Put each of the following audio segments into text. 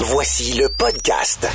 Voici le podcast.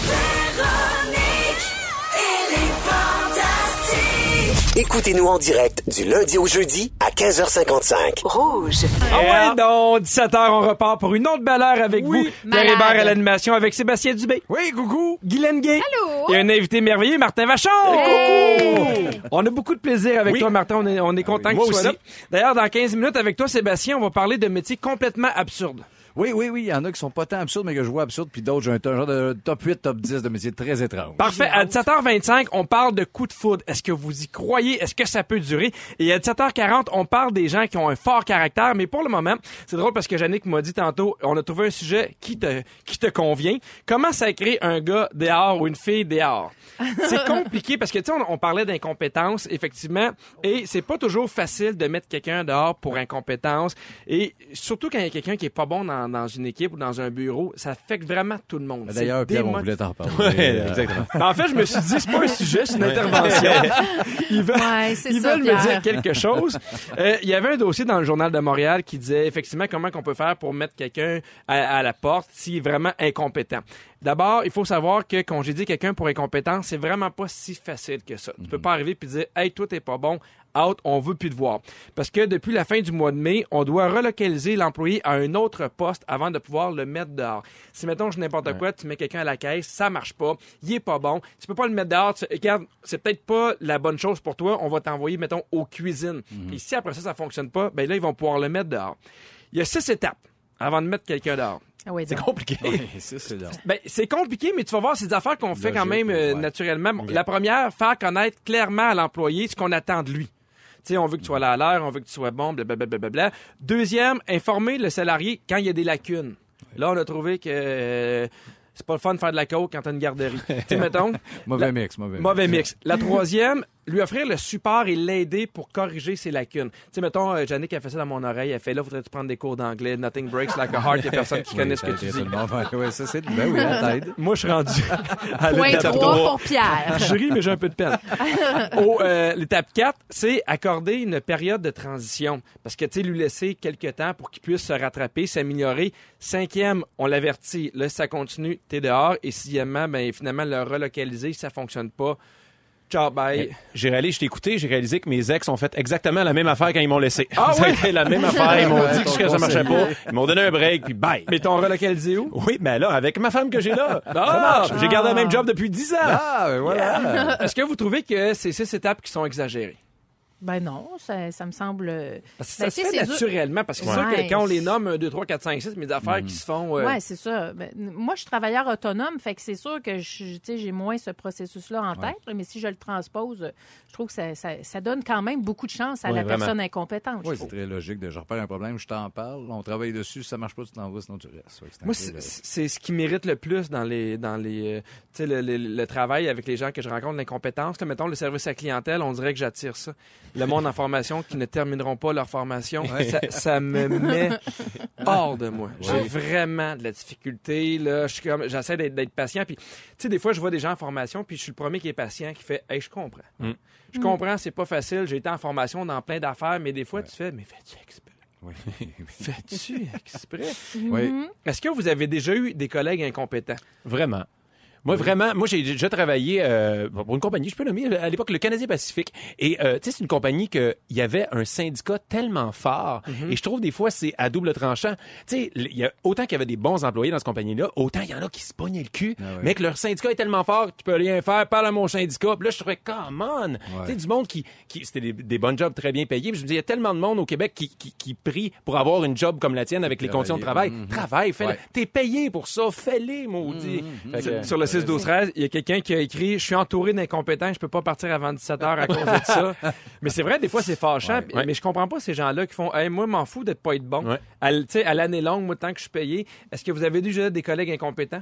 Écoutez-nous en direct du lundi au jeudi à 15h55. Rouge. Ah ouais, donc, 17h, on repart pour une autre belle heure avec vous. Pierre Malade. Hébert à l'animation avec Sébastien Dubé. Oui, coucou. Guylaine Gay. Allô? Et un invité merveilleux, Martin Vachon. Coucou. On a beaucoup de plaisir avec Oui. toi, Martin. On est, on est content oui, que tu sois là. D'ailleurs, dans 15 minutes avec toi, Sébastien, on va parler de métiers complètement absurdes. Oui, oui, oui. Il y en a qui sont pas tant absurdes, mais que je vois absurdes, puis d'autres, j'ai un, un genre de top 8, top 10 de métiers très étranges. Parfait. À 17h25, on parle de coups de foudre. Est-ce que vous y croyez? Est-ce que ça peut durer? Et à 17h40, on parle des gens qui ont un fort caractère. Mais pour le moment, c'est drôle parce que Yannick m'a dit tantôt, on a trouvé un sujet qui te, qui te convient. Comment sacrer un gars dehors ou une fille dehors? C'est compliqué parce que, tu sais, on, on parlait d'incompétence, effectivement, et c'est pas toujours facile de mettre quelqu'un dehors pour incompétence. Et surtout quand il y a quelqu'un qui est pas bon dans, dans une équipe ou dans un bureau, ça affecte vraiment tout le monde. D'ailleurs, Pierre, on voulait t'en parler. Euh, exactement. ben, en fait, je me suis dit, c'est pas un sujet, c'est une intervention. Ils veulent, Ouais, c'est ils ça, veulent me dire quelque chose. Euh, Il y avait un dossier dans le Journal de Montréal qui disait effectivement comment qu'on peut faire pour mettre quelqu'un à, à la porte s'il est vraiment incompétent. D'abord, il faut savoir que congédier quelqu'un pour incompétence, c'est vraiment pas si facile que ça. Tu peux pas arriver puis dire, hey, toi, t'es pas bon, out, on veut plus te voir. Parce que depuis la fin du mois de mai, on doit relocaliser l'employé à un autre poste avant de pouvoir le mettre dehors. Si, mettons, je n'importe quoi, tu mets quelqu'un à la caisse, ça marche pas, il est pas bon, tu peux pas le mettre dehors, tu, regarde, c'est peut-être pas la bonne chose pour toi, on va t'envoyer, mettons, aux cuisines. Puis si après ça, ça fonctionne pas, ben là, ils vont pouvoir le mettre dehors. Il y a six étapes avant de mettre quelqu'un dehors. Ah oui, C'est compliqué. C'est. Ben, c'est compliqué, mais tu vas voir, c'est des affaires qu'on fait quand même euh, ouais. naturellement. Bon, La première, faire connaître clairement à l'employé ce qu'on attend de lui. Sais, on veut que tu sois là à l'heure, on veut que tu sois bon, blablabla. Deuxième, informer le salarié quand il y a des lacunes. Là, on a trouvé que euh, c'est pas le fun de faire de la coke quand t'as une garderie. tu mettons, Mauvais La- mix, mauvais mix. mauvais mix. La troisième, lui offrir le support et l'aider pour corriger ses lacunes. Tu sais, mettons, euh, Jannick a fait ça dans mon oreille, elle fait là, voudrais-tu prendre des cours d'anglais, nothing breaks like a heart, il y a personne qui Oui, connaît ce que tu dis. Ouais, ça, c'est... Ben oui, la t'aide. Moi, je suis rendu à Point l'étape 3 trois. pour Pierre. Je ris, mais j'ai un peu de peine. Au, euh, l'étape 4, c'est accorder une période de transition. Parce que, tu sais, lui laisser quelques temps pour qu'il puisse se rattraper, s'améliorer. Cinquième, on l'avertit. Là, si ça continue, t'es dehors. Et sixièmement, ben, finalement, le relocaliser, si ça fonctionne pas. Ciao, bye. J'ai réalisé, je t'ai écouté, j'ai réalisé que mes ex ont fait exactement la même affaire quand ils m'ont laissé. Ah ça la même affaire. Ils m'ont dit que ça marchait pas. Ils m'ont donné un break, puis bye. Mais ton relocalisé où? Oui, mais là, avec ma femme que j'ai là, ça Ah! marche. J'ai gardé le même job depuis 10 ans. Ah, ben voilà. Est-ce que vous trouvez que c'est six étapes qui sont exagérées? Ben non, ça, ça me semble. Parce que Ben, ça se fait naturellement. Parce que c'est sûr que quand on les nomme 1, 2, 3, 4, 5, 6, mais des affaires qui se font. euh, Ouais, c'est ça. Ben, moi, je suis travailleur autonome, fait que c'est sûr que je, tu sais, j'ai moins ce processus-là en tête, mais si je le transpose, je trouve que ça, ça- ça donne quand même beaucoup de chance à Oui, la vraiment. personne incompétente. Oui, c'est très logique. De, je repère un problème, je t'en parle, on travaille dessus, si ça marche pas, tu t'en vas, sinon tu restes. Ouais, Moi, c'est euh, c'est ce qui mérite le plus dans les, dans les, euh, tu sais, le, le- le travail avec les gens que je rencontre, l'incompétence. Mettons le service à clientèle, on dirait que j'attire ça. Le monde en formation qui ne termineront pas leur formation, ça, ça me met hors de moi. J'ai vraiment de la difficulté. Là, j'essaie d'être, d'être patient. Puis, tu sais, des fois, je vois des gens en formation, puis je suis le premier qui est patient, qui fait, hey, je comprends. Je comprends, c'est pas facile. J'ai été en formation dans plein d'affaires, mais des fois, tu fais, mais fais-tu exprès? oui. Fais-tu exprès? oui. Est-ce que vous avez déjà eu des collègues incompétents? Vraiment. Moi, vraiment, moi, j'ai déjà travaillé euh, pour une compagnie, je peux nommer, à l'époque, le Canadien Pacifique. Et, euh, tu sais, c'est une compagnie qu'il y avait un syndicat tellement fort. Et je trouve, des fois, c'est à double tranchant. Tu sais, il y a autant qu'il y avait des bons employés dans cette compagnie-là, autant il y en a qui se pognaient le cul. Ah. Mais que leur syndicat est tellement fort, tu peux rien faire, parle à mon syndicat. Puis là, je trouvais, come on! Tu sais, du monde qui, qui c'était des, des bons jobs très bien payés. Puis je me dis, il y a tellement de monde au Québec qui, qui, qui prie pour avoir une job comme la tienne avec les conditions de travail. Travailler. Travaille, fais-le. Ouais. T'es payé pour ça, fais-les, maudit. Fait que- Sur le 6 12 13 il y a quelqu'un qui a écrit Je suis entouré d'incompétents, je peux pas partir avant 17 heures à cause de ça. mais c'est vrai, des fois, c'est fâchant. Ouais. Ouais. Mais je comprends pas ces gens-là qui font Hey, moi, m'en fous d'être pas être bon. Ouais. À, l- tu sais, à l'année longue, moi, tant que je suis payé, est-ce que vous avez déjà des collègues incompétents?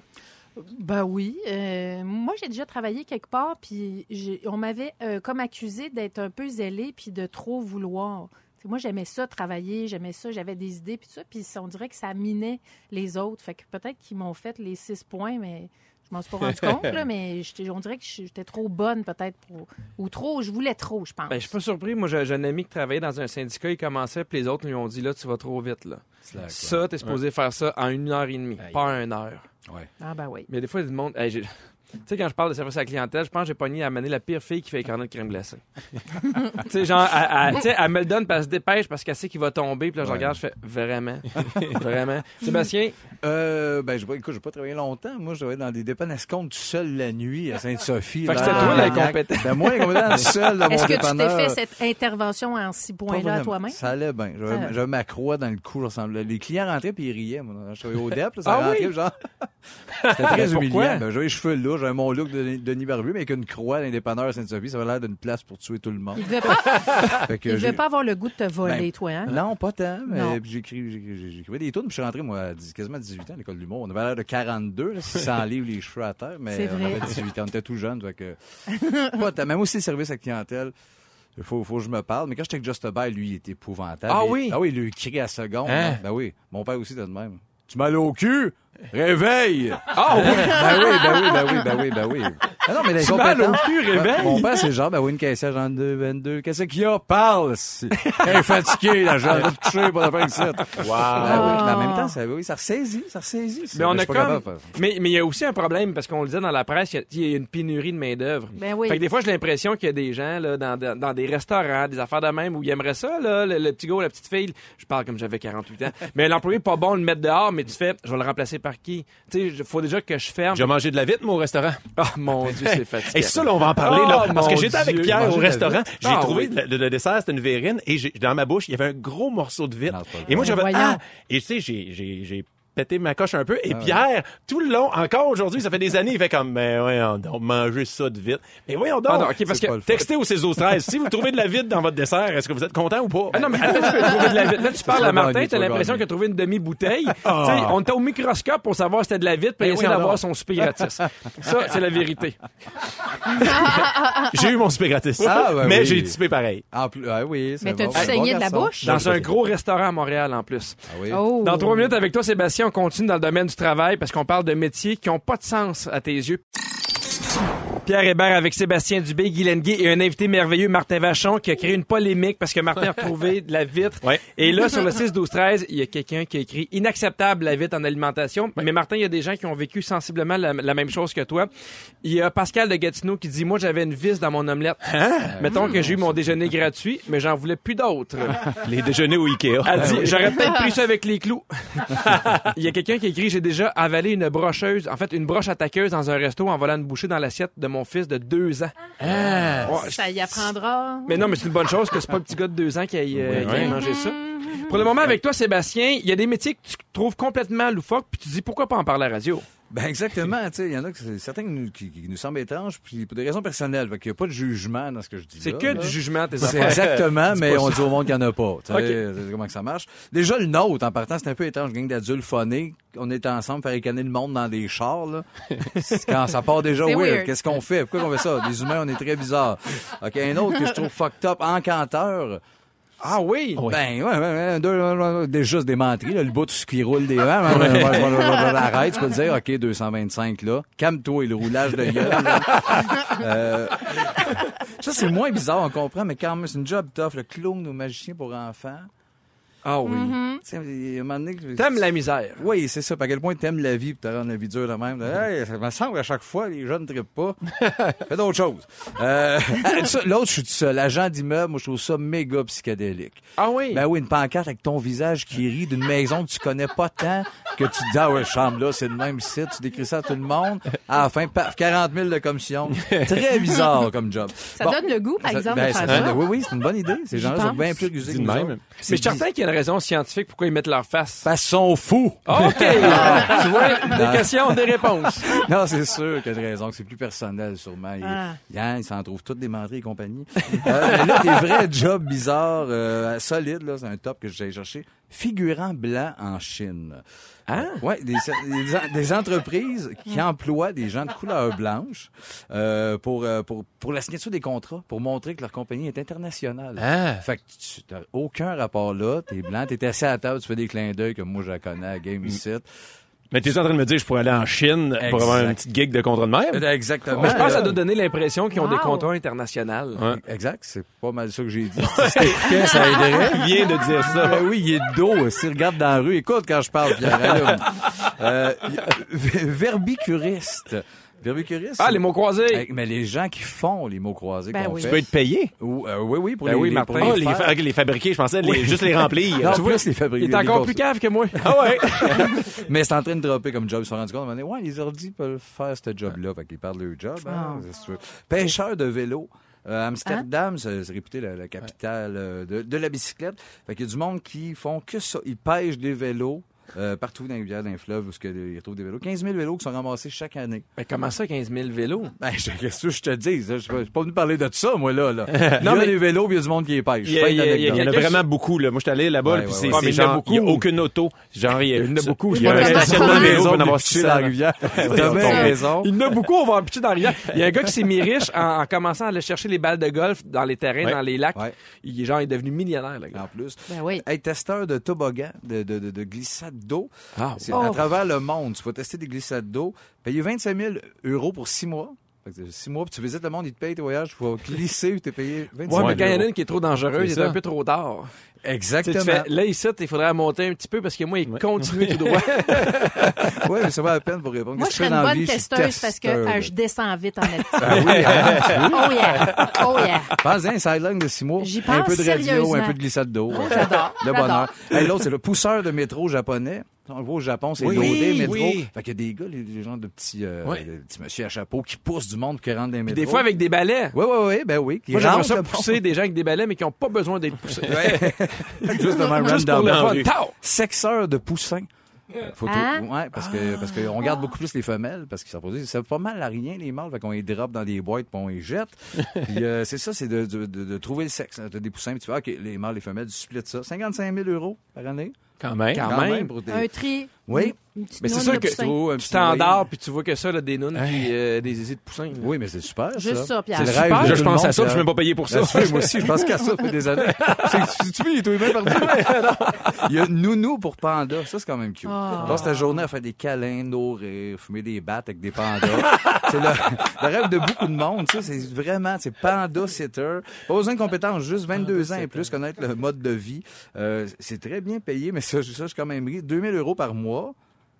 Ben oui. Euh, moi, j'ai déjà travaillé quelque part, puis j'ai- on m'avait euh, comme accusé d'être un peu zélé puis de trop vouloir. moi, j'aimais ça, travailler, j'aimais ça, j'avais des idées, puis tout ça. Puis on dirait que ça minait les autres. Fait que peut-être qu'ils m'ont fait les six points, mais je m'en suis pas rendu compte, là, mais on dirait que j'étais trop bonne, peut-être, pour... ou trop, je voulais trop, je pense. Ben, je suis pas surpris. Moi, j'ai un ami qui travaillait dans un syndicat, il commençait, puis les autres lui ont dit, là, tu vas trop vite, là. Slack. Ça, t'es supposé faire ça en une heure et demie, Aïe. pas en une heure. Ouais. Ah, ben oui. Mais des fois, il y a du monde. Hey, tu sais, quand je parle de service à la clientèle, je pense que j'ai pogné à amener la pire fille qui fait les cornets de crème glacée. tu sais, genre, elle, elle- tu sais, elle me le donne, puis elle se dépêche parce qu'elle sait qu'il va tomber, puis là, je Ouais. regarde, je fais vraiment, vraiment? Sébastien, Euh, ben, écoute, j'ai pas travaillé longtemps. Moi, je travaillais dans des dépenses tout seul la nuit à Sainte-Sophie. Fait que c'était toi, l'incompétent. C'était moi l'incompétent seul dans mon Est-ce que tu t'es fait cette intervention en six points-là toi-même? Ça allait bien. J'avais, j'avais ma croix dans le cou, je ressemblais. Les clients rentraient puis ils riaient. Moi. Je travaillais au DEP, là, ça Ah rentrait, oui? genre. C'était très humiliant. Ben, j'avais les cheveux là, j'avais mon look de Denis Barbu, mais avec une croix dépanneurs à Sainte-Sophie, ça avait l'air d'une place pour tuer tout le monde. Il devait pas, Fait que il devait j'ai- pas avoir le goût de te voler, Ben, toi, hein? Non, pas tant. Mais puis j'écris- j'écrivais des tunes. puis Je suis rentré, moi, à 10 quasiment 18 ans à l'école d'humour. On avait l'air de 42, là, 600 livres les cheveux à terre. Mais C'est on vrai. avait 18 ans. On était tout jeunes. Fait que... pas tant. Même aussi le service à clientèle. Il faut, faut que je me parle. Mais quand j'étais avec Just Buy, lui, il était épouvantable. Ah Il- oui? Ah oui, il lui criait à seconde. Hein? Ben oui. Mon père aussi était de même. Tu m'as au cul? Réveille! Ah oui! Ben oui, ben oui, ben oui, ben oui, ben oui. Ah non, mais mal au cul, réveille! Mon père, c'est genre, ben oui, une caissière, genre 2, 22. Qu'est-ce qu'il y a? Parle! Elle est fatiguée, là, genre, va te coucher, pas d'affaire avec ça. Ben oui, mais en même temps, ça, oui, ça ressaisit, ça ressaisit. Mais on a comme. capable de. Mais mais il y a aussi un problème parce qu'on le disait dans la presse, il y a- il y, a une pénurie de main d'œuvre. Ben oui. Fait que des fois, j'ai l'impression qu'il y a des gens là, dans, dans, dans des restaurants, des affaires de même où ils aimeraient ça, là, le, le petit gars, ou la petite fille. Je parle comme j'avais 48 ans. mais l'employé pas bon de le mettre dehors, mais tu fais, je vais le remplacer par qui Tu sais, il faut déjà que je ferme. J'ai mangé de la vitre, moi, au restaurant. Ah mon Dieu, c'est fatigant. Et ça, là, on va en parler, Oh, là. Parce que j'étais avec. Pierre au restaurant. J'ai Ah, trouvé oui. le, le- le dessert, c'était une verrine. Et dans ma bouche, il y avait un gros morceau de. Non, pas Et moi, j'avais, ah! Et tu sais, j'ai, pété ma coche un peu. Et Pierre, tout le long, encore aujourd'hui, ça fait des années, il fait comme, mais voyons donc, manger ça de vitre. Mais voyons donc. Ah non, parce que. Textez au 16 13 Si vous trouvez de la vitre dans votre dessert, est-ce que vous êtes content ou pas? Ah non, mais attends, tu peux trouver de la vitre. Là, tu parles à Martin, t'as l'impression qu'il a trouvé une demi-bouteille. Ah. On était au microscope pour savoir si c'était de la vitre, puis il Ben essaie d'avoir son souper gratis. Ça, c'est la vérité. J'ai eu mon super gratis. Ah, ben mais oui. j'ai typé pareil. Plus, ah oui, c'est Mais t'as-tu saigné de la bouche? Dans un gros restaurant à Montréal, en plus. Ah oui. Dans trois minutes avec toi, Sébastien, on continue dans le domaine du travail parce qu'on parle de métiers qui n'ont pas de sens à tes yeux. Pierre Hébert avec Sébastien Dubé, Guy Lenguet et un invité merveilleux, Martin Vachon, qui a créé une polémique parce que Martin a retrouvé de la vitre. Ouais. Et là, sur le 6-12-13, il y a quelqu'un qui a écrit inacceptable la vitre en alimentation. Mais Martin, il y a des gens qui ont vécu sensiblement la, la même chose que toi. Il y a Pascal de Gatineau qui dit, moi, j'avais une vis dans mon omelette. Mettons que j'ai eu mon déjeuner gratuit, mais j'en voulais plus d'autres. Les déjeuners au Ikea. Elle dit, j'aurais peut-être pris ça avec les clous. Il y a quelqu'un qui écrit, j'ai déjà avalé une brocheuse, en fait, une broche attaqueuse dans un resto en volant une bouchée dans l'assiette de mon fils de deux ans. Ouais, Ça y apprendra. mais non, mais c'est une bonne chose que c'est pas le petit gars de deux ans qui aille, euh, Oui, qui aille oui. manger ça. Pour le moment, avec toi, Sébastien, il y a des métiers que tu trouves complètement loufoques, puis tu dis pourquoi pas en parler à la radio? Ben exactement, tu sais, il y en a que c'est- certains qui nous, qui, qui nous semblent étranges, puis pour des raisons personnelles, fait qu'il n'y a pas de jugement dans ce que je dis. C'est que là. du jugement, tes C'est affaires. exactement, mais on ça. dit au monde qu'il n'y en a pas. Tu sais, comment que ça marche. Déjà, le nôtre, en partant, c'est un peu étrange. Gang d'adultes phonés. On est ensemble, faire écaner le monde dans des chars, là. Quand ça part déjà weird. weird. Qu'est-ce qu'on fait? Pourquoi on fait ça? Les humains, on est très bizarres. OK, un autre que je trouve fucked up, encanteur. Ah oui? Ben, ouais, ouais, ouais, ouais, juste des menteries, là, le bout qui roule des ouais, Arrête, tu peux te dire, OK, 225 là. Calme-toi, et le roulage de gueule. Euh, ça, c'est moins bizarre, on comprend, mais quand même, c'est une job tough, le clown ou magicien pour enfants. Ah oui. Mm-hmm. Tu sais, il y a un moment donné que- T'aimes la misère. Oui, c'est ça. À quel point t'aimes la vie pour te rendre la vie dure de même. Hey, ça me semble qu'à chaque fois, les jeunes ne trippent pas. Fais d'autres choses. Euh, L'autre, je suis tout seul. Agent d'immeuble, moi, je trouve ça méga psychédélique. Ah oui? Ben oui, une pancarte avec ton visage qui rit d'une maison que tu connais pas tant, que tu te dis, ah ouais, chambre là, c'est le même site, tu décris ça à tout le monde. À la fin, paf, 40 000 de commission. Très bizarre comme job. Ça Bon. donne le goût, par Ça- exemple, ben, de ça faire ça. Oui, oui, c'est une bonne idée. Ces gens-là sont bien plus rusés que nous même. Mais je suis certain qu'il y a une raison scientifique pourquoi ils mettent leur face. Parce qu'ils sont fous. OK! tu vois, des questions, des réponses. Non, c'est sûr qu'il y a une raison, que c'est plus personnel, sûrement. Il, Ah. Yann, il s'en trouve toutes des menteries et compagnie. Euh, mais là, des vrais jobs bizarres, euh, solides, là, c'est un top que j'ai cherché. Figurant blanc en Chine. Ah? Ouais, des, des, des entreprises qui emploient des gens de couleur blanche euh, pour, euh, pour, pour la signature des contrats, pour montrer que leur compagnie est internationale. Ah. Fait que tu n'as aucun rapport là, t'es blanc, t'es assis à la table, tu fais des clins d'œil comme moi je la connais à Game ici. Mais t'es en train de me dire que je pourrais aller en Chine pour avoir Exact. une petite gig de contrat de même? Exactement. Mais je pense que ça Euh, doit donner l'impression qu'ils ont des contrats internationaux. Ouais. Exact, c'est pas mal ça que j'ai dit. Si ça aiderait. Il vient de dire ça. Ben oui, il est de dos. S'il regarde dans la rue, écoute quand je parle, Pierre. Euh, verbicuriste. Ah, les mots croisés. Mais les gens qui font les mots croisés Ben qu'on oui. Tu fait. peux être payé? Ou, euh, oui, oui, pour Ben les, oui, les- Martin. pour Ah, les les, faire. fa- ok, les fabriquer, je pensais les- juste les remplir. Non, Tu vois? plus les fabriquer. Il est encore plus cave que moi. Ah ouais? Mais c'est en train de dropper comme job. Ils se sont rendus compte, à un moment donné, ouais, les ordi peuvent faire ce job-là. Fait qu'ils parlent de leur job. hein, Ah. c'est sûr. Pêcheur de vélo. Euh, Amsterdam, c'est c'est réputé la, la capitale euh, de, de la bicyclette. Fait qu'il y a du monde qui font que ça. Ils pêchent des vélos euh, partout dans les rivières, dans les fleuves, où ils retrouvent des vélos. 15 000 vélos qui sont ramassés chaque année. Mais comment ça, 15 000 vélos? Ben, je- qu'est-ce que je te dis? Je suis pas- je suis pas venu parler de ça, moi, là. là. Il y Non, a mais- des vélos, puis il y a du monde qui les pêche. Il y a- Fin il y a- d'anecdote. Il y en a vraiment beaucoup, là. Moi, je suis allé là-bas, Ouais, puis ouais, c'est ouais. Ah, il genre, beaucoup. il n'y a aucune auto. Genre, il y a, Il y en a beaucoup. Il y a un stationnement de mal. vélo, Maison pour en avoir pitchée dans la 600. rivière. T'as voyons bien donc. raison. Il y en a beaucoup, on va en pitcher dans la rivière. Il y a un gars qui s'est mis riche en, en commençant à aller chercher les balles de golf dans les terrains, dans les lacs. Il, est genre, il est devenu millionnaire, le gars. En plus. Ben oui. Hey, testeur de toboggan, de, de, d'eau. Ah, C'est Oh. à travers le monde. Tu vas tester des glissades d'eau. Payer 25 000 euros pour six mois. Six mois, puis tu visites le monde, ils te payent tes voyages, tu vas glisser, puis t'es payé? 25 Ouais, 000 mais quand il y en a une qui est trop dangereuse, il est un peu trop tard. Tu sais, Exactement. tu fais, là, ici, il faudrait monter un petit peu parce que moi, il continue tout droit. Ouais, mais ça va la peine pour répondre. Moi, je serais tu une bonne vie? Je testeuse parce que euh, je descends vite en net. Ah oui, hein? Oh yeah! Oh yeah! Pense à un sideline de six mois. J'y Un peu de radio, un peu de glissade d'eau. Oh, j'adore. Le bonheur. Hey, L'autre, c'est le pousseur de métro japonais. On le voit au Japon, c'est Oui, loadé, métro. oui. Fait qu'il y a des gars, les, les gens de petits, euh, Ouais. de petits monsieur à chapeau qui poussent du monde pour qu'ils rentrent dans les Puis métros. des fois, avec des balais. Oui, oui, oui, ben oui. qui Moi, j'aimerais ça pousser des gens avec des balais, mais qui n'ont pas besoin d'être poussés. Justement, Juste random. Sexeur de poussins. Faut tout- Hein? ouais, parce que parce qu'on garde beaucoup plus les femelles parce qu'ils sont posés. Ça pas mal à rien les mâles, fait qu'on les drop dans des boîtes puis on les jette. puis euh, c'est ça, c'est de, de, de, de trouver le sexe. T'as des poussins, puis tu fais ok, les mâles, les femelles, tu splits ça. 55 000 euros par année. Quand même. Quand même. pour des- Un tri. Oui. Une petite Mais c'est noune sûr de que poussin. Oh, un Tu petit t'endors, noyer. puis tu vois que ça, là, des nounes, puis euh, des zizi de poussin. là. Oui, mais c'est super. Juste ça, Pierre. C'est le rêve de Je tout le pense à ça, puis je suis même pas payé pour ça. Tu sais, moi aussi, je pense qu'à ça, ça fait des années. C'est- Tu veux, il est tout humain partout. Il y a Nounou pour panda. Ça, c'est quand même cute. Ah. Passe ta journée à faire des câlins, nourrir, fumer des battes avec des pandas. c'est le, le rêve de beaucoup de monde. tu sais, C'est vraiment, c'est panda sitter. Pas besoin de compétences, juste 22 ans et plus, connaître le mode de vie. Euh, c'est très bien payé, mais ça, ça, je suis quand même ri. 2000 euros par mois.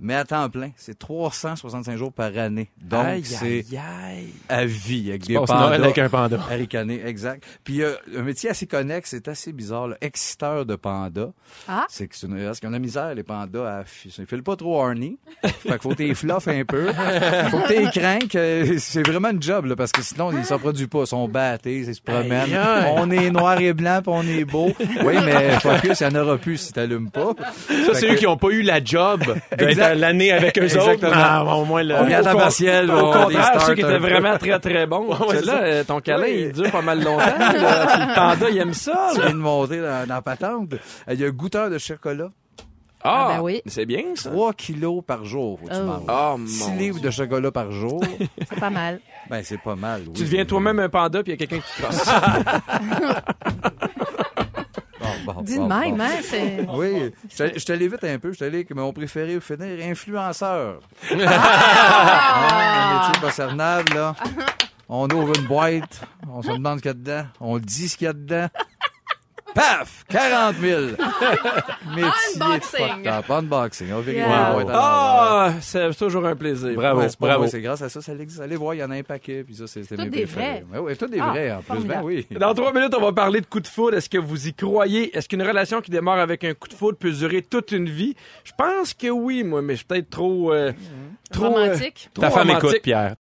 Mais à temps plein, c'est 365 jours par année. Donc, c'est à vie avec des Passe pandas. Noël avec un panda. Aricané, exact. Puis euh, un métier assez connexe, c'est assez bizarre, là. exciteur de panda. Ah. C'est que c'est une, parce qu'on a misère, les pandas, à, ils filent pas trop horny. fait qu'il faut t'es fluff un peu. Faut que t'es euh, C'est vraiment une job, là, parce que sinon, ils s'en produisent pas. Ils sont battés, ils se promènent. On est noir et blanc, puis on est beau. Oui, mais focus, il n'y en aura plus si t'allumes pas. Ça, c'est eux qui n'ont pas eu la job d'être Exact. L'année avec eux autres. Exactement. Ah, au moins, le... On regarde en partiel. Au contraire, ceux qui étaient vraiment très, très bons. C'est euh, ton câlin, Oui. il dure pas mal longtemps. là. Le panda, il aime ça. Tu là. viens de monter dans, dans la patente. Il y a un goûteur de chocolat. Ah, ben oui. C'est bien, ça. 3 kilos par jour, faut que tu Oh. manges. Oh, 6 mon livres de chocolat par jour. C'est pas mal. ben, c'est pas mal. oui. Tu deviens toi-même un panda, puis il y a quelqu'un qui te crosse. Bon, bon, Dis de bon, même, bon. hein? C'est... Oui, je te- je te l'évite un peu. Je te l'ai que mon préféré finir, influenceur. Ah, métier là. On ouvre une boîte, on se demande ce qu'il y a dedans, on dit ce qu'il y a dedans. Paf! 40 000! Métier Unboxing. Unboxing. On vérifie Yeah. l'envers. Ah, c'est toujours un plaisir. Bravo, Ouais, bravo. C'est grâce à ça, ça existe. Allez voir, il y en a un paquet, puis ça, Tous mes des préférés. vrais. Ouais, ouais, tous des Ah, vrais, en plus. Ben oui. Dans trois minutes, on va parler de coup de foudre. Est-ce que vous y croyez? Est-ce qu'une relation qui démarre avec un coup de foudre peut durer toute une vie? Je pense que oui, moi, mais je suis peut-être trop... euh, trop euh, Romantique. trop Ta femme romantique. écoute, Pierre.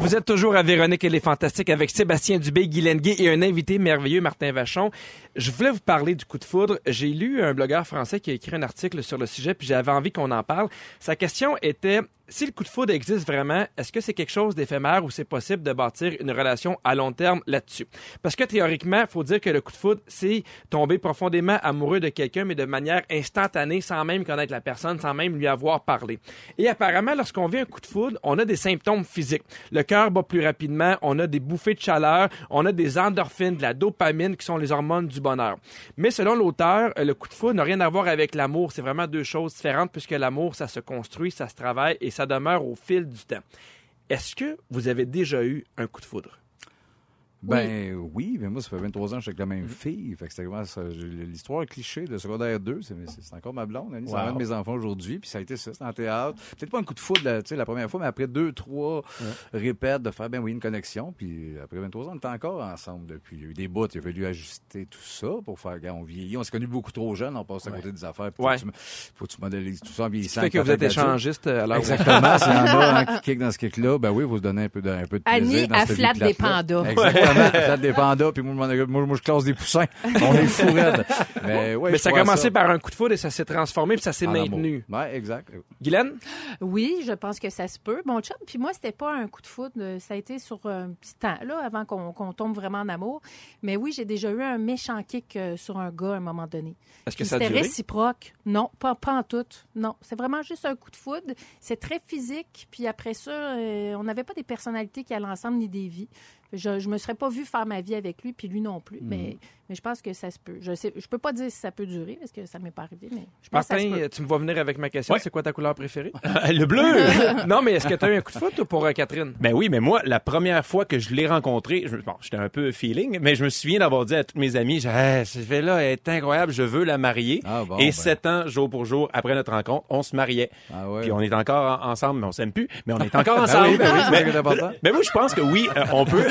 Vous êtes toujours à Véronique et les Fantastiques avec Sébastien Dubé, Guy Lenguet et un invité merveilleux, Martin Vachon. Je voulais vous parler du coup de foudre. J'ai lu un blogueur français qui a écrit un article sur le sujet, puis j'avais envie qu'on en parle. Sa question était, si le coup de foudre existe vraiment, est-ce que c'est quelque chose d'éphémère ou c'est possible de bâtir une relation à long terme là-dessus? Parce que théoriquement, il faut dire que le coup de foudre, c'est tomber profondément amoureux de quelqu'un, mais de manière instantanée, sans même connaître la personne, sans même lui avoir parlé. Et apparemment, lorsqu'on vit un coup de foudre, on a des symptômes physiques. Cœur bat plus rapidement, on a des bouffées de chaleur, on a des endorphines, de la dopamine qui sont les hormones du bonheur. Mais selon l'auteur, le coup de foudre n'a rien à voir avec l'amour. C'est vraiment deux choses différentes puisque l'amour, ça se construit, ça se travaille et ça demeure au fil du temps. Est-ce que vous avez déjà eu un coup de foudre? Ben oui, mais moi, ça fait 23 ans que je suis avec la même fille. Fait que c'était vraiment ça. L'histoire cliché de secondaire 2, c'est c'est- c'est encore ma blonde. Annie, C'est Wow. un de mes enfants aujourd'hui. Puis ça a été ça, c'était en théâtre. Peut-être pas un coup de foudre la, tu sais, la première fois, mais après deux, trois répètes de faire, ben oui, une connexion. Puis après 23 ans, on était encore ensemble depuis. Il y a eu des bouts, il a fallu ajuster tout ça pour faire, on vieillit. On s'est connus beaucoup trop jeunes, on passe à côté des affaires. Puis Ouais. faut, que tu, faut que tu modélises tout ça en Ça vieillissant. fait que vous êtes échangiste à l'heure Exactement. Y en a un qui kick dans ce kick-là, ben oui, vous se donnez un peu de, un peu de Annie, plaisir dans elle cette vie flatte des pandas. Exactement. Flatte des pandas, puis moi, je m'en- moi, moi, je classe des poussins. On est fou raide. Mais, ouais, Mais ça a commencé par un coup de foudre et ça s'est transformé puis ça s'est En maintenu. Ouais, exact. Guylaine? Oui, je pense que ça se peut. Mon chum, puis moi, c'était pas un coup de foudre. euh, Ça a été sur un petit temps, là, avant qu'on tombe vraiment en amour. Mais oui, j'ai déjà eu un méchant kick euh, sur un gars à un moment donné. Est-ce que ça C'était réciproque? Non, pas, pas en tout. Non, c'est vraiment juste un coup de foudre. C'est très physique. Puis après ça, euh, on n'avait pas des personnalités qui allaient ensemble ni des vies. Je, je me serais pas vue faire ma vie avec lui, puis lui non plus. Mm. Mais, mais je pense que ça se peut. Je sais, je peux pas dire si ça peut durer, parce que ça m'est pas arrivé, mais je pense que ça se Martin, peut. tu me vois venir avec ma question. Ouais. C'est quoi ta couleur préférée? le bleu! non, mais est-ce que tu as eu un coup de foudre toi, pour euh, Catherine? Ben oui, mais moi, la première fois que je l'ai rencontré, je, bon, j'étais un peu feeling, mais je me souviens d'avoir dit à tous mes amis, hey, cette fille-là est incroyable, je veux la marier. Ah bon, Et ben. sept ans, jour pour jour, après notre rencontre, on se mariait. Ah ouais. Puis on est encore en- ensemble, mais on s'aime plus, mais on est encore Ben ensemble. oui, ben oui, c'est mais, mais moi, je pense que oui, euh, on peut,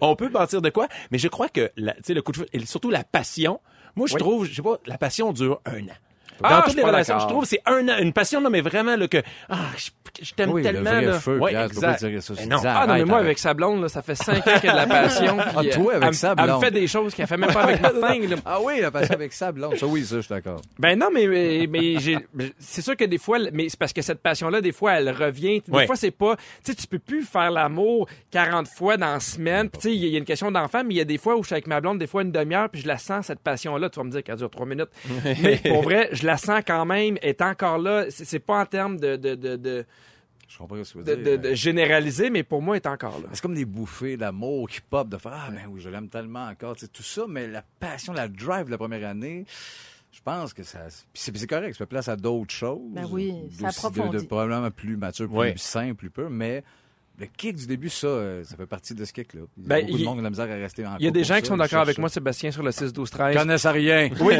on peut partir de quoi, mais je crois que, la- sais, le coup de foudre, et surtout la passion, moi, je Oui. trouve, je sais pas, la passion dure un an. Dans Ah, je toutes les relations, je trouve que c'est un an, une passion, non, mais vraiment, là, que, ah, je, je t'aime Oui, le tellement, vrai là. feu, Ouais, exact. ça non. Ah non, mais moi, avec sa blonde, là, ça fait cinq ans qu'il y a de la passion. Ah, puis, toi, euh, avec elle, sa Elle me blonde. fait des choses qu'elle fait même pas avec Martin. là. Ah oui, la passion avec ça, blonde. Ça, oui, ça, je suis d'accord. Ben non, mais, mais, mais j'ai- c'est sûr que des fois, mais c'est parce que cette passion-là, des fois, elle revient. Des fois, c'est pas, tu sais, tu peux plus faire l'amour 40 fois dans la semaine. Puis tu sais, il y, a- il y a une question d'enfant, mais il y a des fois où je suis avec ma blonde, des fois une demi-heure, puis je la sens, cette passion-là. Tu vas me dire qu'elle dure trois minutes. mais pour vrai, je la sens quand même, est encore là. C'est c'est pas en termes de, de, de, de, Je comprends ce que tu de- veux de- dire. de généraliser, mais pour moi, elle est encore là. C'est comme des bouffées d'amour qui pop, de faire Ah, ben oui, je l'aime tellement encore. Tu sais, tout ça, mais la passion, la drive de la première année, je pense que ça. puis C'est c'est correct, ça fait place à d'autres choses. Ben oui, ça D'aussi- de, approfondit. de probablement plus mature, plus Ouais. simple, plus peu, mais. Le kick du début, ça, euh, ça fait partie de ce kick-là. Il y a Ben, beaucoup il- de monde qui a de la misère à rester en Il y a des gens qui ça, sont d'accord avec moi. Sébastien, sur le 6-12-13. Ils connaissent rien. Oui.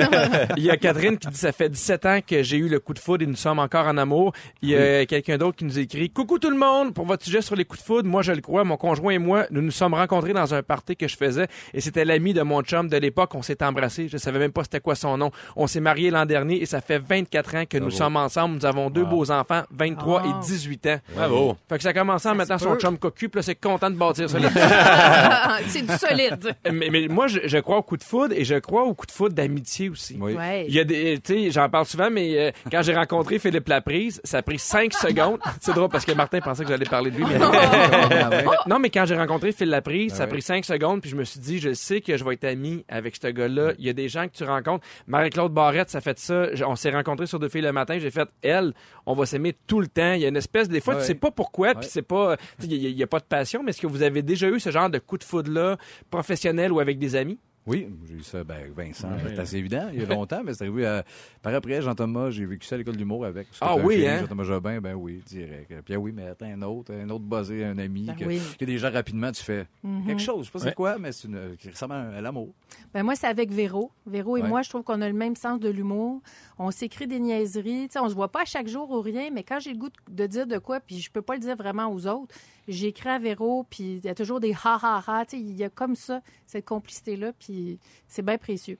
Il y a Catherine qui dit ça fait 17 ans que j'ai eu le coup de foudre et nous sommes encore en amour. Il y a quelqu'un d'autre qui nous écrit Coucou tout le monde, pour votre sujet sur les coups de foudre, moi je le crois, mon conjoint et moi, nous nous sommes rencontrés dans un party que je faisais et c'était l'ami de mon chum de l'époque, on s'est embrassés, je savais même pas c'était quoi son nom. On s'est mariés l'an dernier et ça fait 24 ans que nous sommes ensemble, nous avons deux Wow. beaux enfants, 23 Wow. et 18 ans. Bravo. Fait que ça a commencé en mettant son chum cocu, puis là c'est content de bâtir ça c'est du solide. mais, mais moi je, je crois au coup de foudre et je crois au coup de foudre d'amitié aussi. Oui. Ouais. Il y a des, tu sais, j'en parle souvent, mais euh, quand j'ai rencontré Philippe Laprise, ça a pris cinq secondes. C'est drôle parce que Martin pensait que j'allais parler de lui, mais Ah ouais. non, mais quand j'ai rencontré Phil Laprise, Ah ça a pris cinq secondes, puis je me suis dit, je sais que je vais être ami avec ce gars-là. Il y a des gens que tu rencontres. Marie-Claude Barrette, ça fait ça. Je- On s'est rencontrés sur deux filles le matin. J'ai fait, elle, on va s'aimer tout le temps. Il y a une espèce, des fois, Ouais. tu sais pas pourquoi, puis c'est pas, il y, a- pas de passion, mais est-ce que vous avez déjà eu ce genre de coup de foudre-là, professionnel ou avec des amis? Oui, j'ai eu ça, ben, Vincent, c'est assez évident. Il y a longtemps, mais c'est arrivé à... par après, Jean-Thomas, j'ai vécu ça à l'école d'humour avec. Parce que Ah oui, hein? Jean-Thomas Jobin, ben oui, direct. Puis ah oui, mais attends, un autre, un autre buzzé, un ami, Ben que, oui. que déjà rapidement, tu fais quelque chose, je sais pas c'est Ouais. quoi, mais c'est une, qui ressemble à, à l'amour. Ben moi, c'est avec Véro. Véro et Ouais. moi, je trouve qu'on a le même sens de l'humour. On s'écrit des niaiseries. Tu sais, on se voit pas à chaque jour ou rien, mais quand j'ai le goût de dire de quoi, puis je peux pas le dire vraiment aux autres, j'écris à Véro, puis il y a toujours des ha-ha-ha. Tu sais, il y a comme ça, cette complicité-là, puis c'est bien précieux.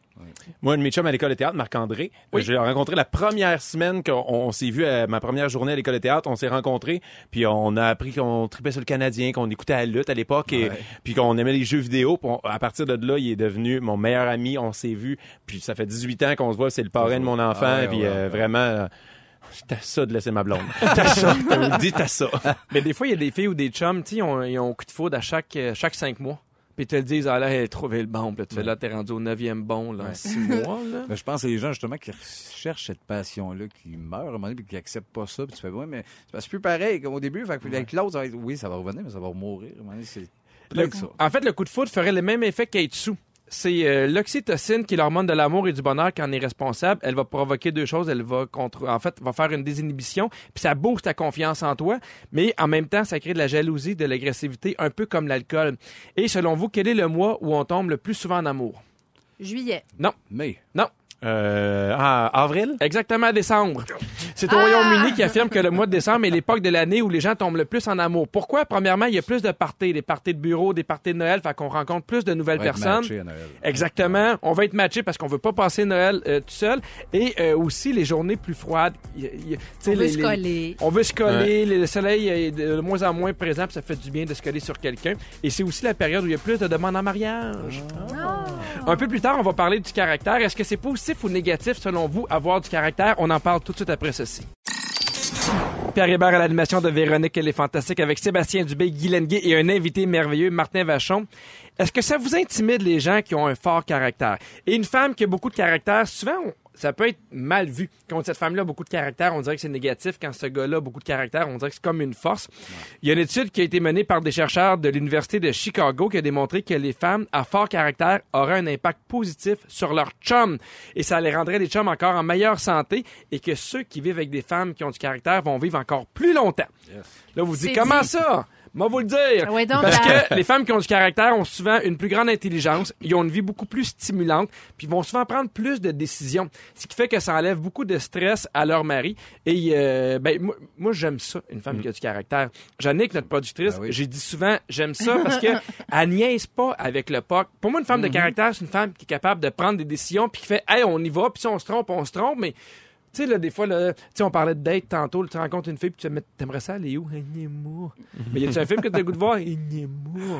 Moi, un de mes chums à l'école de théâtre, Marc-André, Oui. je l'ai rencontré la première semaine qu'on on s'est vu à ma première journée à l'école de théâtre. On s'est rencontrés, puis on a appris qu'on tripait sur le Canadien, qu'on écoutait à la lutte à l'époque, et Ouais. puis qu'on aimait les jeux vidéo. Puis on- à partir de là, il est devenu mon meilleur ami. On s'est vu, puis ça fait 18 ans qu'on se voit. C'est le parrain de mon enfant, Ouais, puis ouais, euh, vraiment... euh, T'as ça de laisser ma blonde. T'as ça. T'as dit, t'as ça. Mais des fois, il y a des filles ou des chums, tu sais, ils ont, ils ont un coup de foudre à chaque, euh, chaque cinq mois. Puis ils te le disent, ah là, elle a trouvé le bon. Puis là, tu fais, là, t'es rendu au neuvième bon, là, en six mois, là. Mais je pense que c'est les gens, justement, qui cherchent cette passion-là, qui meurent à un moment donné, puis qui acceptent pas ça. Puis tu fais, ouais, mais c'est plus pareil comme au début. Fait que avec l'autre, ça va être, oui, ça va revenir, mais ça va mourir. À un moment donné, c'est Le- en fait, le coup de foudre ferait le même effet qu'être sous. C'est euh, l'oxytocine qui est l'hormone de l'amour et du bonheur qui en est responsable. Elle va provoquer deux choses. Elle va contre, en fait, va faire une désinhibition, puis ça booste ta confiance en toi, mais en même temps, ça crée de la jalousie, de l'agressivité, un peu comme l'alcool. Et selon vous, quel est le mois où on tombe le plus souvent en amour? Juillet. Mais, Non, Euh, ah, avril? exactement décembre. C'est au Royaume-Uni qui affirme que le mois de décembre est l'époque de l'année où les gens tombent le plus en amour. Pourquoi? Premièrement, il y a plus de parties, des parties de bureau, des parties de Noël, fait qu'on rencontre plus de nouvelles on va être personnes. matché à Noël. Exactement. On va être matché parce qu'on veut pas passer Noël euh, tout seul. Et euh, aussi les journées plus froides. Y y On veut se les- coller. On veut se coller. Le soleil est de moins en moins présent, puis ça fait du bien de se coller sur quelqu'un. Et c'est aussi la période où il y a plus de demandes en mariage. Ah. Un peu plus tard, on va parler du caractère. Est-ce que c'est positif ou négatif, selon vous, avoir du caractère? On en parle tout de suite après ceci. Pierre Hébert à l'animation de Véronique, elle est fantastique, avec Sébastien Dubé, Guy Lenguet et un invité merveilleux, Martin Vachon. Est-ce que ça vous intimide les gens qui ont un fort caractère? Et une femme qui a beaucoup de caractère, souvent, ça peut être mal vu. Quand cette femme-là a beaucoup de caractère, on dirait que c'est négatif. Quand ce gars-là a beaucoup de caractère, on dirait que c'est comme une force. Il y a une étude qui a été menée par des chercheurs de l'Université de Chicago qui a démontré que les femmes à fort caractère auraient un impact positif sur leur chum. Et ça les rendrait les chums encore en meilleure santé et que ceux qui vivent avec des femmes qui ont du caractère vont vivre encore plus longtemps. Là, vous vous dites, comment dit. ça? Moi, vous le dire. Ah ouais, donc, Parce que les femmes qui ont du caractère ont souvent une plus grande intelligence, ils ont une vie beaucoup plus stimulante, puis vont souvent prendre plus de décisions. Ce qui fait que ça enlève beaucoup de stress à leur mari. Et euh, ben, moi, moi, j'aime ça, une femme qui a du caractère. Jannick, notre productrice, Ben oui. j'ai dit souvent, j'aime ça parce que elle niaise pas avec le POC. Pour moi, une femme de caractère, c'est une femme qui est capable de prendre des décisions, puis qui fait, hey, on y va, puis si on se trompe, on se trompe, mais tu sais, là, des fois, là, tu sais, on parlait de date tantôt, là, tu rencontres une fille, puis tu te mets, t'aimerais ça aller où? Ignémour. Mais y a-tu un film que t'as le goût de voir?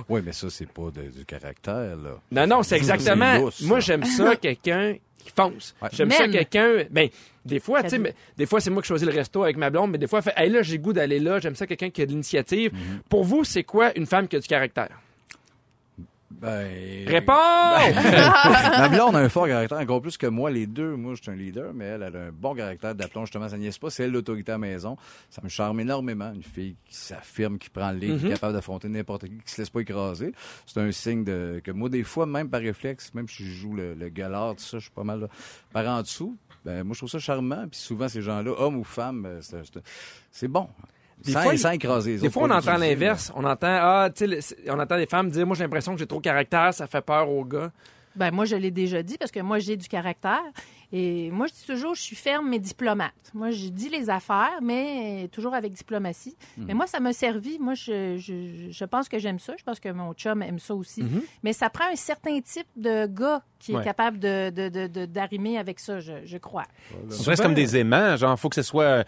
Oui, mais ça, c'est pas de- du caractère, là. Non, non, c'est exactement. Lousse, moi, j'aime ça, quelqu'un qui fonce. Ouais. J'aime ça, quelqu'un. Ben, des fois, tu sais, des fois, c'est moi qui choisis le resto avec ma blonde, mais des fois, elle fait, hey, là, j'ai le goût d'aller là. J'aime ça, quelqu'un qui a de l'initiative. Mhm. Pour vous, c'est quoi une femme qui a du caractère? Ben... Réponds! Ma blonde a un fort caractère, encore plus que moi, les deux. Moi, je suis un leader, mais elle, elle a un bon caractère d'aplomb, justement, ça niaise pas. C'est elle l'autorité à la maison. Ça me charme énormément. Une fille qui s'affirme, qui prend le lead, qui est capable d'affronter n'importe qui, qui se laisse pas écraser. C'est un signe de, que moi, des fois, même par réflexe, même si je joue le, le galard, tout ça, je suis pas mal là, par en dessous. Ben, moi, je trouve ça charmant. Puis souvent, ces gens-là, hommes ou femmes, euh, c'est bon. Des sans, fois, sans écraser les Des fois, on entend l'inverse. On entend, ah, on entend des femmes dire, moi, j'ai l'impression que j'ai trop de caractère, ça fait peur aux gars. Ben, moi, je l'ai déjà dit parce que moi, j'ai du caractère. Et moi, je dis toujours, je suis ferme mais diplomate. Moi, je dis les affaires, mais toujours avec diplomatie. Mais moi, ça m'a servi. Moi, je, je, je pense que j'aime ça. Je pense que mon chum aime ça aussi. Mais ça prend un certain type de gars qui Ouais. est capable de, de, de, de- d'arrimer avec ça, je, je crois. Dirait c'est comme des aimants. Genre, faut que ce soit euh,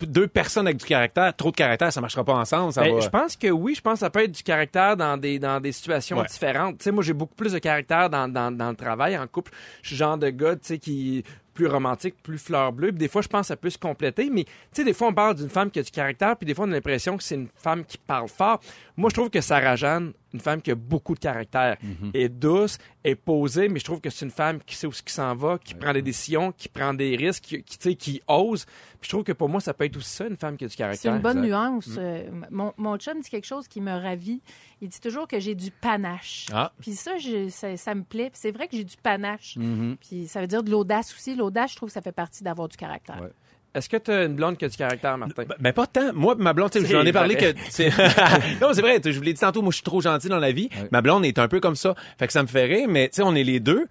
deux personnes avec du caractère. Trop de caractère, ça marchera pas ensemble. Ça Ben, va... Je pense que oui, je pense que ça peut être du caractère dans des, dans des situations Ouais. différentes. Tu sais, moi, j'ai beaucoup plus de caractère dans, dans, dans le travail, en couple. Je suis le genre de gars, tu sais, qui plus romantique, plus fleur bleue. Puis des fois, je pense que ça peut se compléter. Mais, tu sais, des fois, on parle d'une femme qui a du caractère, puis des fois, on a l'impression que c'est une femme qui parle fort. Moi, je trouve que Sarah Jeanne, une femme qui a beaucoup de caractère, est douce, est posée, mais je trouve que c'est une femme qui sait où ce qui s'en va, qui prend des décisions, qui prend des risques, qui, qui, tu sais, qui ose. Puis je trouve que pour moi, ça peut être aussi ça, une femme qui a du C'est caractère. une bonne exact. nuance. Euh, mon, mon chum dit quelque chose qui me ravit. Il dit toujours que j'ai du panache. Ah. Puis ça, je- ça, ça me plaît. Puis c'est vrai que j'ai du panache. Mhm. Puis ça veut dire de l'audace aussi. L'audace, je trouve que ça fait partie d'avoir du caractère. Ouais. Est-ce que tu as une blonde qui a du caractère, Martin? Ben, ben, pas tant. Moi, ma blonde, tu sais, C'est j'en ai parlé vrai. que. non, c'est vrai. Je vous l'ai dit tantôt, moi, je suis trop gentil dans la vie. Ma blonde est un peu comme ça. Fait que ça me fait rire, mais tu sais, on est les deux.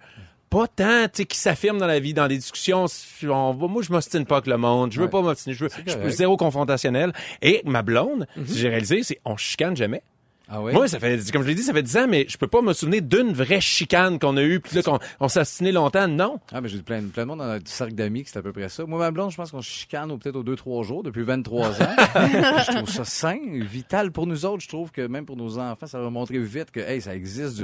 Pas tant, tu sais, qui s'affirment dans la vie, dans des discussions. On moi, je m'ostine pas avec le monde. Je veux Ouais. pas m'ostiner. Je veux, je suis zéro confrontationnel. Et ma blonde, Mhm. si j'ai réalisé, c'est on chicane jamais. Ah oui? Moi, ça fait, comme je l'ai dit, ça fait 10 ans, mais je peux pas me souvenir d'une vraie chicane qu'on a eue, puis là, qu'on on s'est ostiné longtemps. Non. Ah, mais j'ai plein, plein de monde dans notre cercle d'amis qui c'est à peu près ça. Moi, ma blonde, je pense qu'on chicane au- peut-être aux 2-3 jours depuis 23 ans. je trouve ça sain, vital pour nous autres. Je trouve que même pour nos enfants, ça va montrer vite que, hey, ça existe du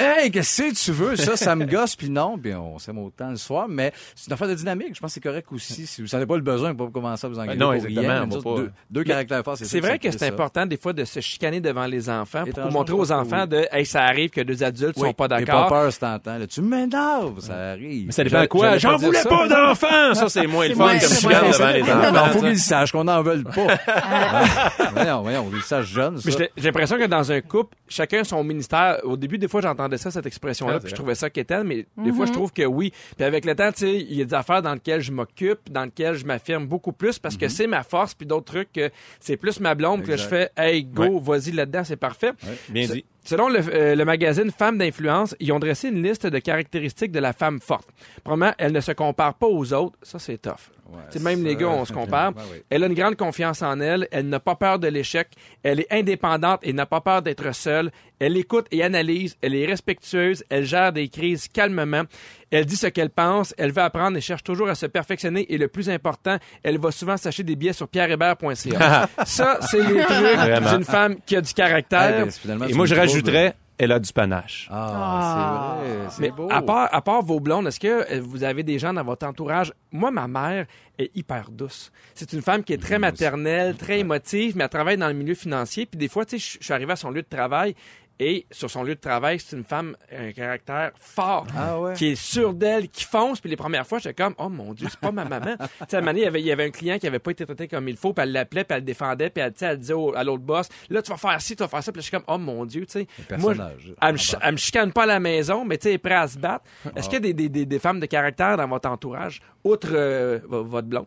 Hey, qu'est-ce que tu veux? Ça, ça me gosse, puis non, puis on s'aime autant le soir, mais c'est une affaire de dynamique. Je pense que c'est correct aussi. Si vous n'avez pas le besoin, pas commencer à vous engueuler Ben non, pour exactement, rien, on pas- deux, deux caractères forts, c'est ça C'est vrai que c'est important des fois de se chicaner devant les enfants pour Étrangement, montrer aux que enfants de hey ça arrive que deux adultes Oui, sont pas d'accord. pas peur, là. Tu m'énerves, ça arrive. Mais ça dépend de quoi? J'en voulais pas d'enfants! Ça, c'est moins le fun chicane moins- devant les enfants. non, faut qu'ils sachent qu'on n'en veut pas. voyons, voyons, ils sachent jeunes, j'ai l'impression que dans un couple, chacun son ministère. Au début, des fois, j'entendais ça, cette expression-là, Ah, puis je trouvais ça quétaine, mais des fois, je trouve que oui. Puis avec le temps, tu sais, il y a des affaires dans lesquelles je m'occupe, dans lesquelles je m'affirme beaucoup plus parce que c'est ma force, puis d'autres trucs que c'est plus ma blonde que je fais, hey, go, vas-y là-dedans, c'est parfait. Bien dit. Selon le, euh, le magazine Femmes d'influence, ils ont dressé une liste de caractéristiques de la femme forte. Premièrement, elle ne se compare pas aux autres. Ça, c'est tough. Ouais, C'est même les gars, on se compare. ouais, ouais. Elle a une grande confiance en elle. Elle n'a pas peur de l'échec. Elle est indépendante et n'a pas peur d'être seule. Elle écoute et analyse. Elle est respectueuse. Elle gère des crises calmement. Elle dit ce qu'elle pense. Elle veut apprendre et cherche toujours à se perfectionner. Et le plus important, elle va souvent s'acheter des billets sur pierrehébert.ca. Ça, c'est les trucs d'une femme qui a du caractère. Ah, ben, Et moi, je rajouterais, elle a du panache. Ah, c'est vrai, c'est Mais beau. à part, à part vos blondes, est-ce que euh, vous avez des gens dans votre entourage? Moi, ma mère est hyper douce. C'est une femme qui est très maternelle, très émotive, mais elle travaille dans le milieu financier. Puis des fois, tu sais, je je suis arrivé à son lieu de travail et sur son lieu de travail, c'est une femme, un caractère fort, Ah ouais? qui est sûre d'elle, qui fonce. Puis les premières fois, j'étais comme, oh mon Dieu, c'est pas ma maman. tu sais, à un moment donné, il y avait, il y avait un client qui avait pas été traité comme il faut, puis elle l'appelait, puis elle le défendait, puis elle, elle disait au- à l'autre boss, là, tu vas faire ci, tu vas faire ça. Puis je suis comme, oh mon Dieu, tu sais. Moi, personnage. elle me, elle me chicane pas à la maison, mais tu sais, elle est prête à se battre. Est-ce qu'il y a des, des, des, des femmes de caractère dans votre entourage, outre euh, vo- votre blonde?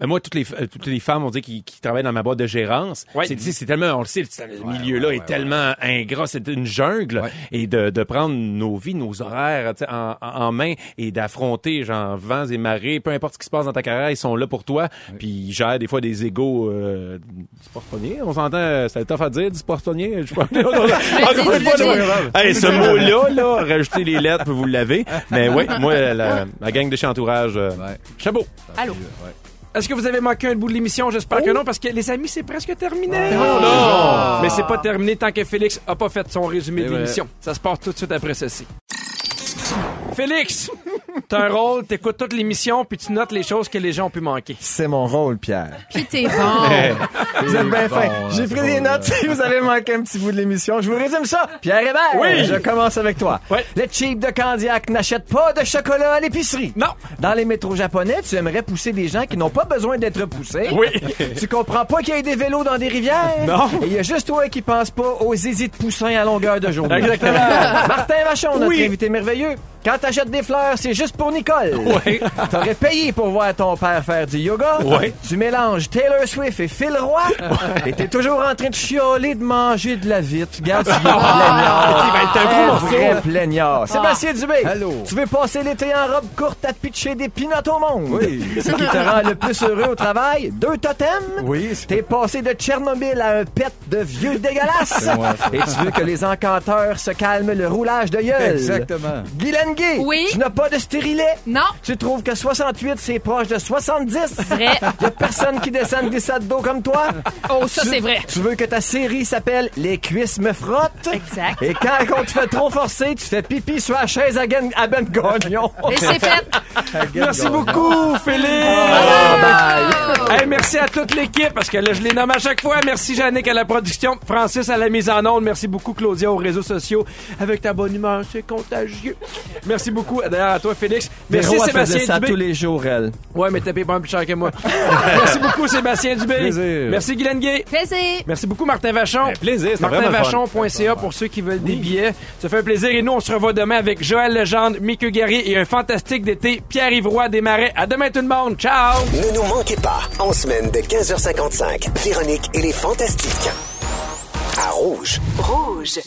Mais moi, toutes les, euh, toutes les femmes, on dit, qui, qui travaillent dans ma boîte de gérance, Ouais. c'est, tu sais, c'est tellement, on le sait, le milieu-là ouais, est ouais, tellement ingrat, c'est une jungle, Ouais. et de, de prendre nos vies, nos horaires tu sais, en, en en main et d'affronter, genre, vents et marées, peu importe ce qui se passe dans ta carrière, ils sont là pour toi, puis ils gèrent des fois des égaux euh, du sportonnier, on s'entend, euh, c'est tough à dire, du sportonnier, je sais pas. Encore une fois, là, Hey, ce mot-là, là, rajoutez les lettres, vous l'avez, mais oui, moi, la, la gang de chez Entourage, euh, Ouais. chapeau. Allô? Est-ce que vous avez manqué un bout de l'émission? J'espère que non, parce que les amis, c'est presque terminé. non! Mais c'est pas terminé tant que Félix a pas fait son résumé C'est de l'émission. Ça se passe tout de suite après ceci. Félix, t'as un rôle, t'écoutes toute l'émission, puis tu notes les choses que les gens ont pu manquer. C'est mon rôle, Pierre. Puis t'es bon. Vous êtes bien bon, fin. hein, J'ai pris des hein. notes si vous avez manqué un petit bout de l'émission. Je vous résume ça. Pierre Hébert. Oui. Je commence avec toi. Oui. Le cheap de Candiac n'achète pas de chocolat à l'épicerie. Non. Dans les métros japonais, tu aimerais pousser des gens qui n'ont pas besoin d'être poussés. Oui. Tu comprends pas qu'il y ait des vélos dans des rivières? Non. Et il y a juste toi qui penses pas aux zizi de poussins à longueur de journée. Exactement. Martin Vachon, notre Oui. invité merveilleux. Quand t'achètes des fleurs, c'est juste pour Nicole. Oui. T'aurais payé pour voir ton père faire du yoga. Oui. Tu mélanges Taylor Swift et Phil Roy. Et t'es toujours en train de chialer de manger de la vitre. Regarde, va être un gros Un morceau, vrai plaignard. Sébastien Dubé. Allô? Tu veux passer l'été en robe courte à pitcher des pinottes au monde. Oui. Ce qui te rend le plus heureux au travail, deux totems. Oui. T'es passé de Tchernobyl à un pet de vieux dégueulasse. C'est. Et tu veux que les encanteurs se calment le roulage de gueule. Exactement. Guylaine Oui. tu n'as pas de stérilet. Non. Tu trouves que 68, c'est proche de 70? Vrai. Y a personne qui descend glissade d'eau comme toi? Oh, ça, Tu- c'est vrai. Tu veux que ta série s'appelle Les cuisses me frottent? Exact. Et quand on te fait trop forcer, tu fais pipi sur la chaise à, Ben Gagnon. Et c'est fait. Merci beaucoup, Félix. Hey, merci à toute l'équipe, parce que là, je les nomme à chaque fois. Merci, Jannick, à la production. Francis, à la mise en onde. Merci beaucoup, Claudia, aux réseaux sociaux. Avec ta bonne humeur, c'est contagieux. Merci beaucoup, d'ailleurs, à toi, Félix. Merci, Véro, elle faisait Sébastien ça Dubé. tous les jours, elle. Ouais, mais t'as payé pas plus cher que moi. Merci beaucoup, Sébastien Dubé. Plaisir. Merci, Guylaine Gay. Plaisir. Merci beaucoup, Martin Vachon. plaisir, vraiment le fun. MartinVachon.ca pour ceux qui veulent des billets. Ça fait un plaisir. Et nous, on se revoit demain avec Joël Legendre, Mickey Guerrier et un fantastique d'été, Pierre-Yves Roy Desmarais. À demain, tout le monde. Ciao! Ne nous manquez pas, en semaine de 15h55, Véronique et les Fantastiques. À Rouge. Rouge.